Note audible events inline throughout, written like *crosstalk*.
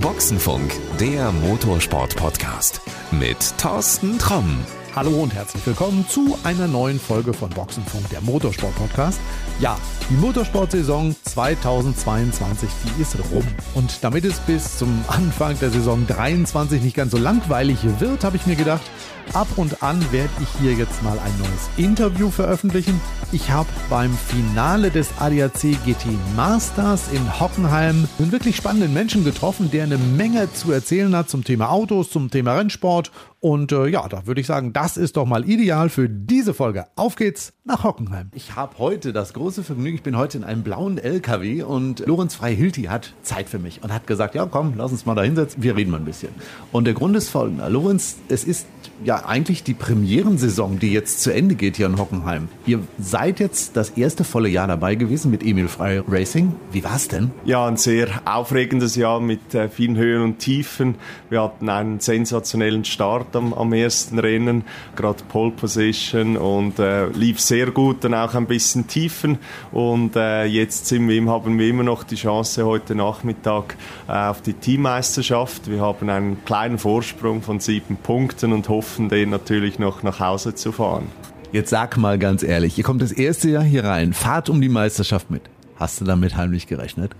Boxenfunk, der Motorsport-Podcast mit Thorsten Tromm. Hallo und herzlich willkommen zu einer neuen Folge von Boxenfunk, der Motorsport-Podcast. Ja, die Motorsportsaison 2022, die ist rum. Und damit es bis zum Anfang der Saison 23 nicht ganz so langweilig wird, habe ich mir gedacht, ab und an werde ich hier jetzt mal ein neues Interview veröffentlichen. Ich habe beim Finale des ADAC GT Masters in Hockenheim einen wirklich spannenden Menschen getroffen, der eine Menge zu erzählen hat zum Thema Autos, zum Thema Rennsport. Und äh, ja, da würde ich sagen, das ist doch mal ideal für diese Folge. Auf geht's nach Hockenheim. Ich habe heute das große Vergnügen, ich bin heute in einem blauen LKW und Lorenz Freihilti hat Zeit für mich und hat gesagt, ja komm, lass uns mal da hinsetzen, wir reden mal ein bisschen. Und der Grund ist folgender. Lorenz, es ist ja eigentlich die Premierensaison, die jetzt zu Ende geht hier in Hockenheim. Ihr seid jetzt das erste volle Jahr dabei gewesen mit Emil Frey Racing. Wie war's denn? Ja, ein sehr aufregendes Jahr mit äh, vielen Höhen und Tiefen. Wir hatten einen sensationellen Start am, am ersten Rennen, gerade Pole Position und äh, lief sehr gut, dann auch ein bisschen Tiefen und äh, jetzt sind wir, haben wir immer noch die Chance heute Nachmittag äh, auf die Teammeisterschaft. Wir haben einen kleinen Vorsprung von sieben Punkten und hoffen, den natürlich noch nach Hause zu fahren. Jetzt sag mal ganz ehrlich, ihr kommt das erste Jahr hier rein, fahrt um die Meisterschaft mit. Hast du damit heimlich gerechnet?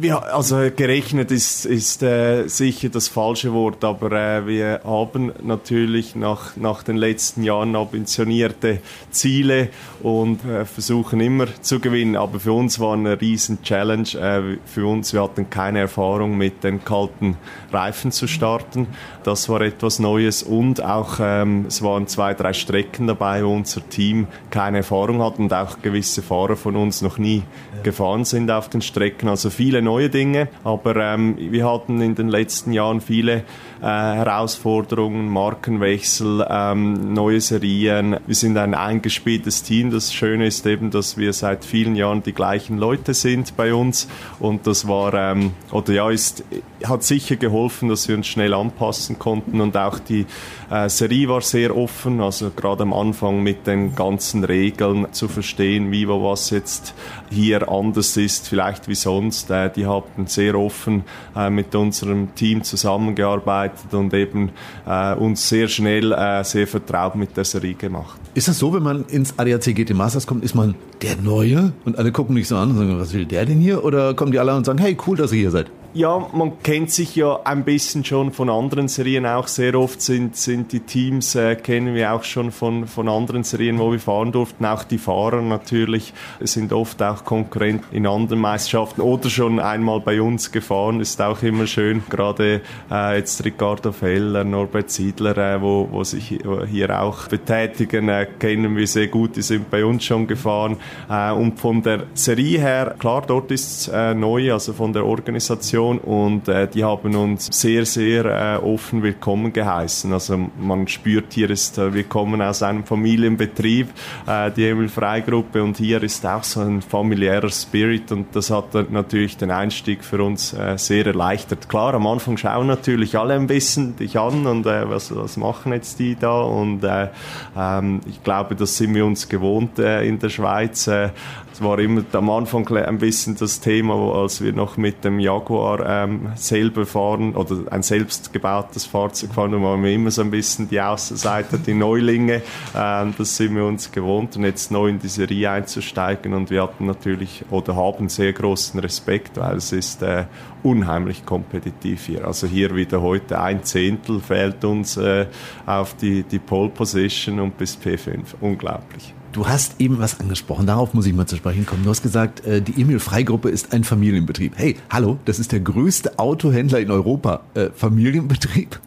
Ja, also gerechnet ist, ist äh, sicher das falsche Wort, aber äh, wir haben natürlich nach, nach den letzten Jahren ambitionierte Ziele und äh, versuchen immer zu gewinnen. Aber für uns war eine riesen Challenge. Äh, für uns, wir hatten keine Erfahrung mit den kalten Reifen zu starten. Das war etwas Neues und auch ähm, es waren zwei, drei Strecken dabei, wo unser Team keine Erfahrung hat und auch gewisse Fahrer von uns noch nie gefahren sind auf den Strecken. Also viel viele neue Dinge, aber ähm, wir hatten in den letzten Jahren viele äh, Herausforderungen, Markenwechsel, ähm, neue Serien. Wir sind ein eingespieltes Team. Das Schöne ist eben, dass wir seit vielen Jahren die gleichen Leute sind bei uns und das war ähm, oder ja ist hat sicher geholfen, dass wir uns schnell anpassen konnten und auch die äh, Serie war sehr offen, also gerade am Anfang mit den ganzen Regeln zu verstehen, wie wo was jetzt hier anders ist, vielleicht wie sonst. Äh, die haben sehr offen äh, mit unserem Team zusammengearbeitet und eben äh, uns sehr schnell äh, sehr vertraut mit der Serie gemacht. Ist das so, wenn man ins ADAC GT Masters kommt, ist man der Neue und alle gucken mich so an und sagen, was will der denn hier? Oder kommen die alle und sagen, hey, cool, dass ihr hier seid? Ja, man kennt sich ja ein bisschen schon von anderen Serien auch. Sehr oft sind, sind die Teams, äh, kennen wir auch schon von, von anderen Serien, wo wir fahren durften. Auch die Fahrer natürlich sind oft auch Konkurrenten in anderen Meisterschaften oder schon einmal bei uns gefahren. Ist auch immer schön. Gerade äh, jetzt Ricardo Feller, Norbert Siedler, äh, wo, wo sich hier auch betätigen, äh, kennen wir sehr gut. Die sind bei uns schon gefahren. Äh, und von der Serie her, klar, dort ist es äh, neu, also von der Organisation Organisation und äh, die haben uns sehr, sehr äh, offen willkommen geheißen. Also man spürt, hier ist, äh, wir aus einem Familienbetrieb, äh, die Emil Freigruppe und hier ist auch so ein familiärer Spirit und das hat natürlich den Einstieg für uns äh, sehr erleichtert. Klar, am Anfang schauen natürlich alle ein bisschen dich an und äh, was, was machen jetzt die da und äh, ähm, ich glaube, das sind wir uns gewohnt in der Schweiz. Es war immer am Anfang ein bisschen das Thema, als wir noch mit dem Jaguar ähm, selber fahren oder ein selbst gebautes Fahrzeug fahren, da waren wir immer so ein bisschen die Außenseiter, die Neulinge. Ähm, das sind wir uns gewohnt und jetzt neu in die Serie einzusteigen und wir hatten natürlich oder haben sehr großen Respekt, weil es ist äh, unheimlich kompetitiv hier. Also hier wieder heute ein Zehntel fehlt uns äh, auf die, die Pole Position und bis P5. Unglaublich. Du hast eben was angesprochen, darauf muss ich mal zu sprechen kommen. Du hast gesagt, äh, die Emil Frei Gruppe ist ein Familienbetrieb. Hey, hallo, das ist der größte Autohändler in Europa. Äh, Familienbetrieb?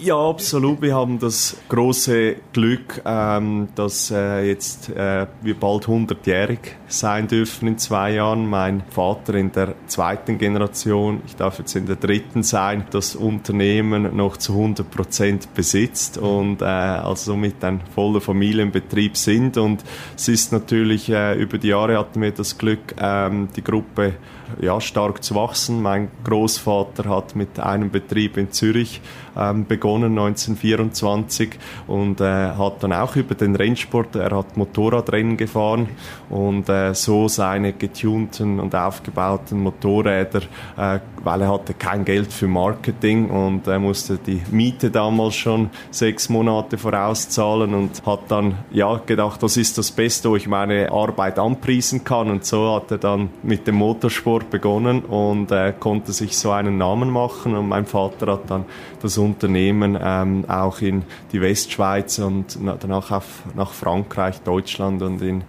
Ja, absolut. Wir haben das große Glück, ähm, dass äh, jetzt äh, wir bald 100-jährig sein dürfen in zwei Jahren. Mein Vater in der zweiten Generation, ich darf jetzt in der dritten sein, das Unternehmen noch zu 100 Prozent besitzt und äh, also somit ein voller Familienbetrieb sind. Und es ist natürlich, äh, über die Jahre hatten wir das Glück, ähm, die Gruppe ja, stark zu wachsen. Mein Großvater hat mit einem Betrieb in Zürich ähm, begonnen begonnen 1924 und äh, hat dann auch über den Rennsport, er hat Motorradrennen gefahren und äh, so seine getunten und aufgebauten Motorräder, äh, weil er hatte kein Geld für Marketing und er musste die Miete damals schon sechs Monate vorauszahlen und hat dann ja gedacht, was ist das Beste, wo ich meine Arbeit anpriesen kann und so hat er dann mit dem Motorsport begonnen und äh, konnte sich so einen Namen machen und mein Vater hat dann das Unternehmen ähm, auch in die Westschweiz und danach auf, nach Frankreich, Deutschland und in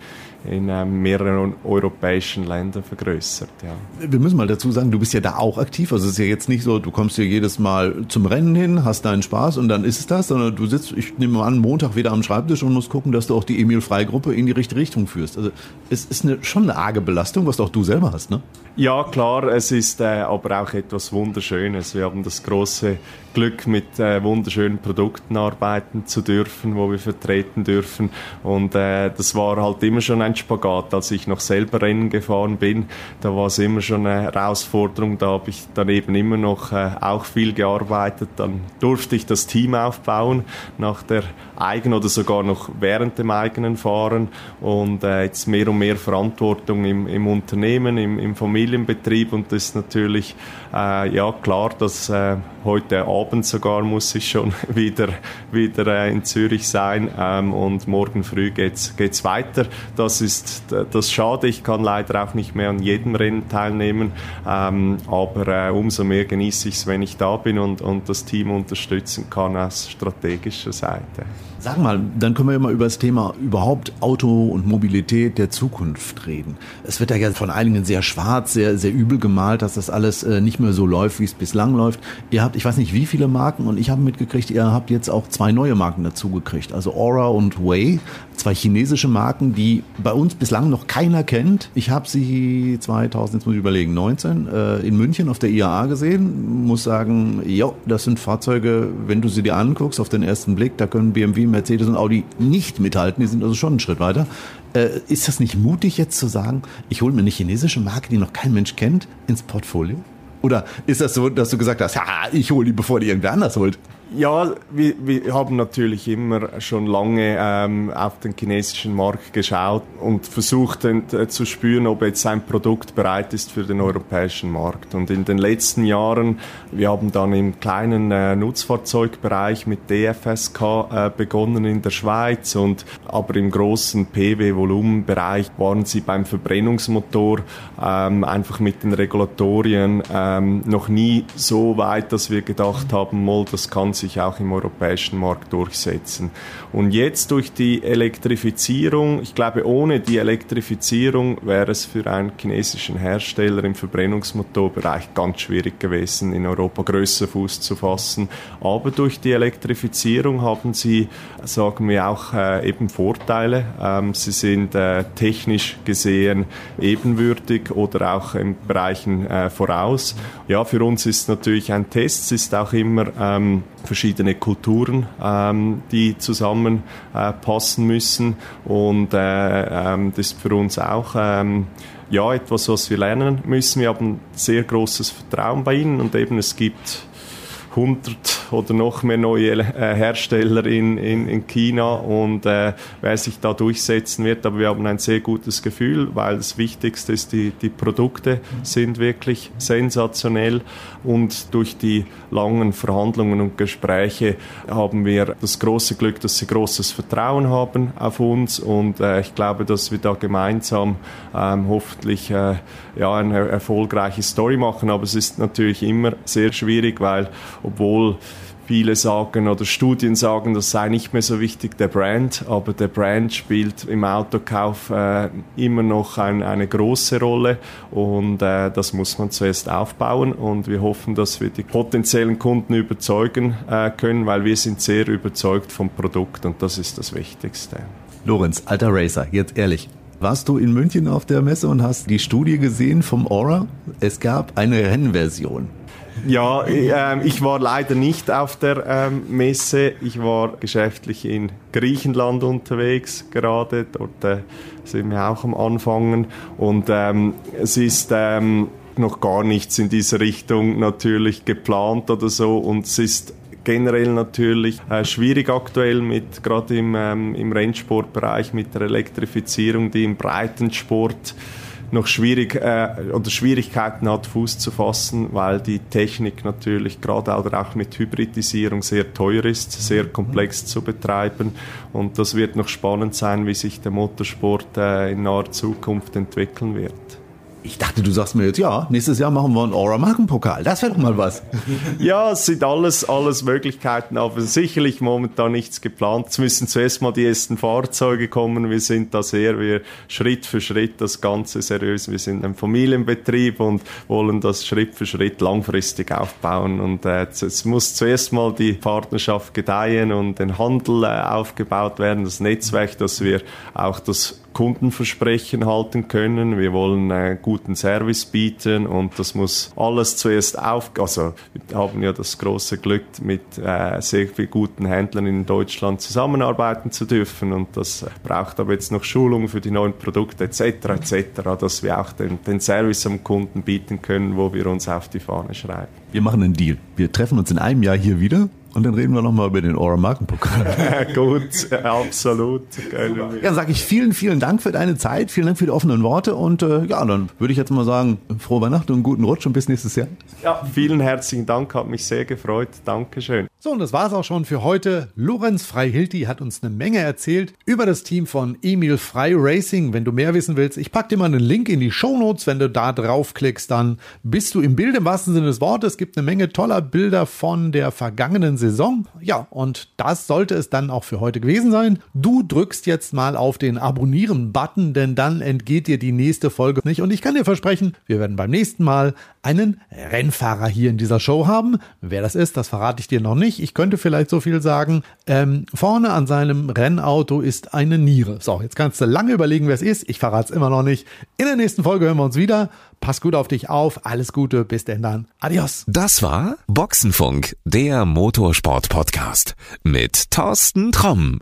in äh, mehreren europäischen Ländern vergrößert. Ja. Wir müssen mal dazu sagen, du bist ja da auch aktiv. Also es ist ja jetzt nicht so, du kommst hier jedes Mal zum Rennen hin, hast deinen Spaß und dann ist es das, sondern du sitzt, ich nehme an, Montag wieder am Schreibtisch und musst gucken, dass du auch die Emil Frei Gruppe in die richtige Richtung führst. Also es ist eine, schon eine arge Belastung, was auch du selber hast, ne? Ja, klar, es ist äh, aber auch etwas Wunderschönes. Wir haben das große Glück, mit äh, wunderschönen Produkten arbeiten zu dürfen, wo wir vertreten dürfen. Und äh, das war halt immer schon ein Spagat. Als ich noch selber Rennen gefahren bin, da war es immer schon eine Herausforderung. Da habe ich dann eben immer noch äh, auch viel gearbeitet. Dann durfte ich das Team aufbauen nach der eigenen oder sogar noch während dem eigenen Fahren und äh, jetzt mehr und mehr Verantwortung im, im Unternehmen, im, im Familienbetrieb und das ist natürlich äh, ja klar, dass äh, heute Abend sogar muss ich schon *laughs* wieder, wieder äh, in Zürich sein ähm, und morgen früh geht's, geht's weiter. Das ist das schade. Ich kann leider auch nicht mehr an jedem Rennen teilnehmen, ähm, aber äh, umso mehr genieße ich es, wenn ich da bin und, und das Team unterstützen kann aus strategischer Seite. Sag mal, dann können wir ja mal über das Thema überhaupt Auto und Mobilität der Zukunft reden. Es wird ja von einigen sehr schwarz, sehr, sehr übel gemalt, dass das alles äh, nicht mehr so läuft, wie es bislang läuft. Ihr habt, ich weiß nicht wie viele Marken und ich habe mitgekriegt, ihr habt jetzt auch zwei neue Marken dazugekriegt. Also Aura und Way, zwei chinesische Marken, die bei uns bislang noch keiner kennt. Ich habe sie 2000, jetzt muss ich überlegen, 19 äh, in München auf der IAA gesehen. Muss sagen, ja, das sind Fahrzeuge, wenn du sie dir anguckst auf den ersten Blick, da können BMW Mercedes und Audi nicht mithalten. Die sind also schon einen Schritt weiter. Äh, ist das nicht mutig jetzt zu sagen, ich hole mir eine chinesische Marke, die noch kein Mensch kennt, ins Portfolio? Oder ist das so, dass du gesagt hast, ja, ich hole die, bevor die irgendwer anders holt? Ja, wir, wir haben natürlich immer schon lange ähm, auf den chinesischen Markt geschaut und versucht äh, zu spüren, ob jetzt ein Produkt bereit ist für den europäischen Markt. Und in den letzten Jahren, wir haben dann im kleinen äh, Nutzfahrzeugbereich mit DFSK äh, begonnen in der Schweiz und aber im großen PW-Volumenbereich waren sie beim Verbrennungsmotor ähm, einfach mit den Regulatorien ähm, noch nie so weit, dass wir gedacht haben, mal, das kann sich auch im europäischen Markt durchsetzen. Und jetzt durch die Elektrifizierung, ich glaube, ohne die Elektrifizierung wäre es für einen chinesischen Hersteller im Verbrennungsmotorbereich ganz schwierig gewesen, in Europa größer Fuß zu fassen. Aber durch die Elektrifizierung haben sie, sagen wir, auch äh, eben Vorteile. Ähm, sie sind äh, technisch gesehen ebenwürdig oder auch in Bereichen äh, voraus. Ja, für uns ist natürlich ein Test, es ist auch immer ähm, verschiedene Kulturen, ähm, die zusammenpassen äh, müssen. Und äh, ähm, das ist für uns auch ähm, ja, etwas, was wir lernen müssen. Wir haben sehr großes Vertrauen bei Ihnen und eben es gibt 100 oder noch mehr neue äh, Hersteller in, in, in China und äh, wer sich da durchsetzen wird. Aber wir haben ein sehr gutes Gefühl, weil das Wichtigste ist, die, die Produkte sind wirklich sensationell und durch die langen Verhandlungen und Gespräche haben wir das große Glück, dass sie großes Vertrauen haben auf uns und äh, ich glaube, dass wir da gemeinsam ähm, hoffentlich äh, ja, eine erfolgreiche Story machen. Aber es ist natürlich immer sehr schwierig, weil obwohl viele sagen oder Studien sagen, das sei nicht mehr so wichtig, der Brand, aber der Brand spielt im Autokauf äh, immer noch ein, eine große Rolle und äh, das muss man zuerst aufbauen und wir hoffen, dass wir die potenziellen Kunden überzeugen äh, können, weil wir sind sehr überzeugt vom Produkt und das ist das Wichtigste. Lorenz, alter Racer, jetzt ehrlich, warst du in München auf der Messe und hast die Studie gesehen vom Aura? Es gab eine Rennversion. Ja, äh, ich war leider nicht auf der ähm, Messe. Ich war geschäftlich in Griechenland unterwegs gerade. Dort äh, sind wir auch am Anfangen. Und ähm, es ist ähm, noch gar nichts in diese Richtung natürlich geplant oder so. Und es ist generell natürlich äh, schwierig aktuell mit gerade im, ähm, im Rennsportbereich mit der Elektrifizierung, die im Breitensport noch schwierig äh, oder Schwierigkeiten hat, Fuß zu fassen, weil die Technik natürlich gerade auch mit Hybridisierung sehr teuer ist, sehr komplex zu betreiben. Und das wird noch spannend sein, wie sich der Motorsport äh, in naher Zukunft entwickeln wird. Ich dachte, du sagst mir jetzt, ja, nächstes Jahr machen wir einen Aura Markenpokal. Das wäre doch mal was. *laughs* ja, es sind alles, alles Möglichkeiten, aber sicherlich momentan nichts geplant. Es müssen zuerst mal die ersten Fahrzeuge kommen. Wir sind da sehr, wir Schritt für Schritt das Ganze seriös. Wir sind ein Familienbetrieb und wollen das Schritt für Schritt langfristig aufbauen. Und äh, es muss zuerst mal die Partnerschaft gedeihen und den Handel äh, aufgebaut werden, das Netzwerk, dass wir auch das Kundenversprechen halten können. Wir wollen äh, guten Service bieten und das muss alles zuerst auf. Also wir haben ja das große Glück, mit äh, sehr vielen guten Händlern in Deutschland zusammenarbeiten zu dürfen und das braucht aber jetzt noch Schulung für die neuen Produkte etc. etc., dass wir auch den, den Service am Kunden bieten können, wo wir uns auf die Fahne schreiben. Wir machen einen Deal. Wir treffen uns in einem Jahr hier wieder und dann reden wir nochmal über den Aura Markenpokal. *laughs* Gut, absolut. Ja, dann sage ich vielen, vielen Dank für deine Zeit, vielen Dank für die offenen Worte und äh, ja, dann würde ich jetzt mal sagen, frohe Weihnachten und guten Rutsch und bis nächstes Jahr. Ja, vielen herzlichen Dank, hat mich sehr gefreut. Dankeschön. So, und das war's auch schon für heute. Lorenz Freihilti hat uns eine Menge erzählt über das Team von Emil Frei Racing. Wenn du mehr wissen willst, ich packe dir mal einen Link in die Show Notes. Wenn du da draufklickst, dann bist du im Bild im wahrsten Sinne des Wortes. Es gibt eine Menge toller Bilder von der vergangenen Saison. Ja, und das sollte es dann auch für heute gewesen sein. Du drückst jetzt mal auf den Abonnieren-Button, denn dann entgeht dir die nächste Folge nicht. Und ich kann dir versprechen, wir werden beim nächsten Mal einen Rennfahrer hier in dieser Show haben. Wer das ist, das verrate ich dir noch nicht. Ich könnte vielleicht so viel sagen. Ähm, vorne an seinem Rennauto ist eine Niere. So, jetzt kannst du lange überlegen, wer es ist. Ich verrate es immer noch nicht. In der nächsten Folge hören wir uns wieder. Pass gut auf dich auf. Alles Gute. Bis denn dann. Adios. Das war Boxenfunk, der Motorsport-Podcast mit Thorsten Tromm.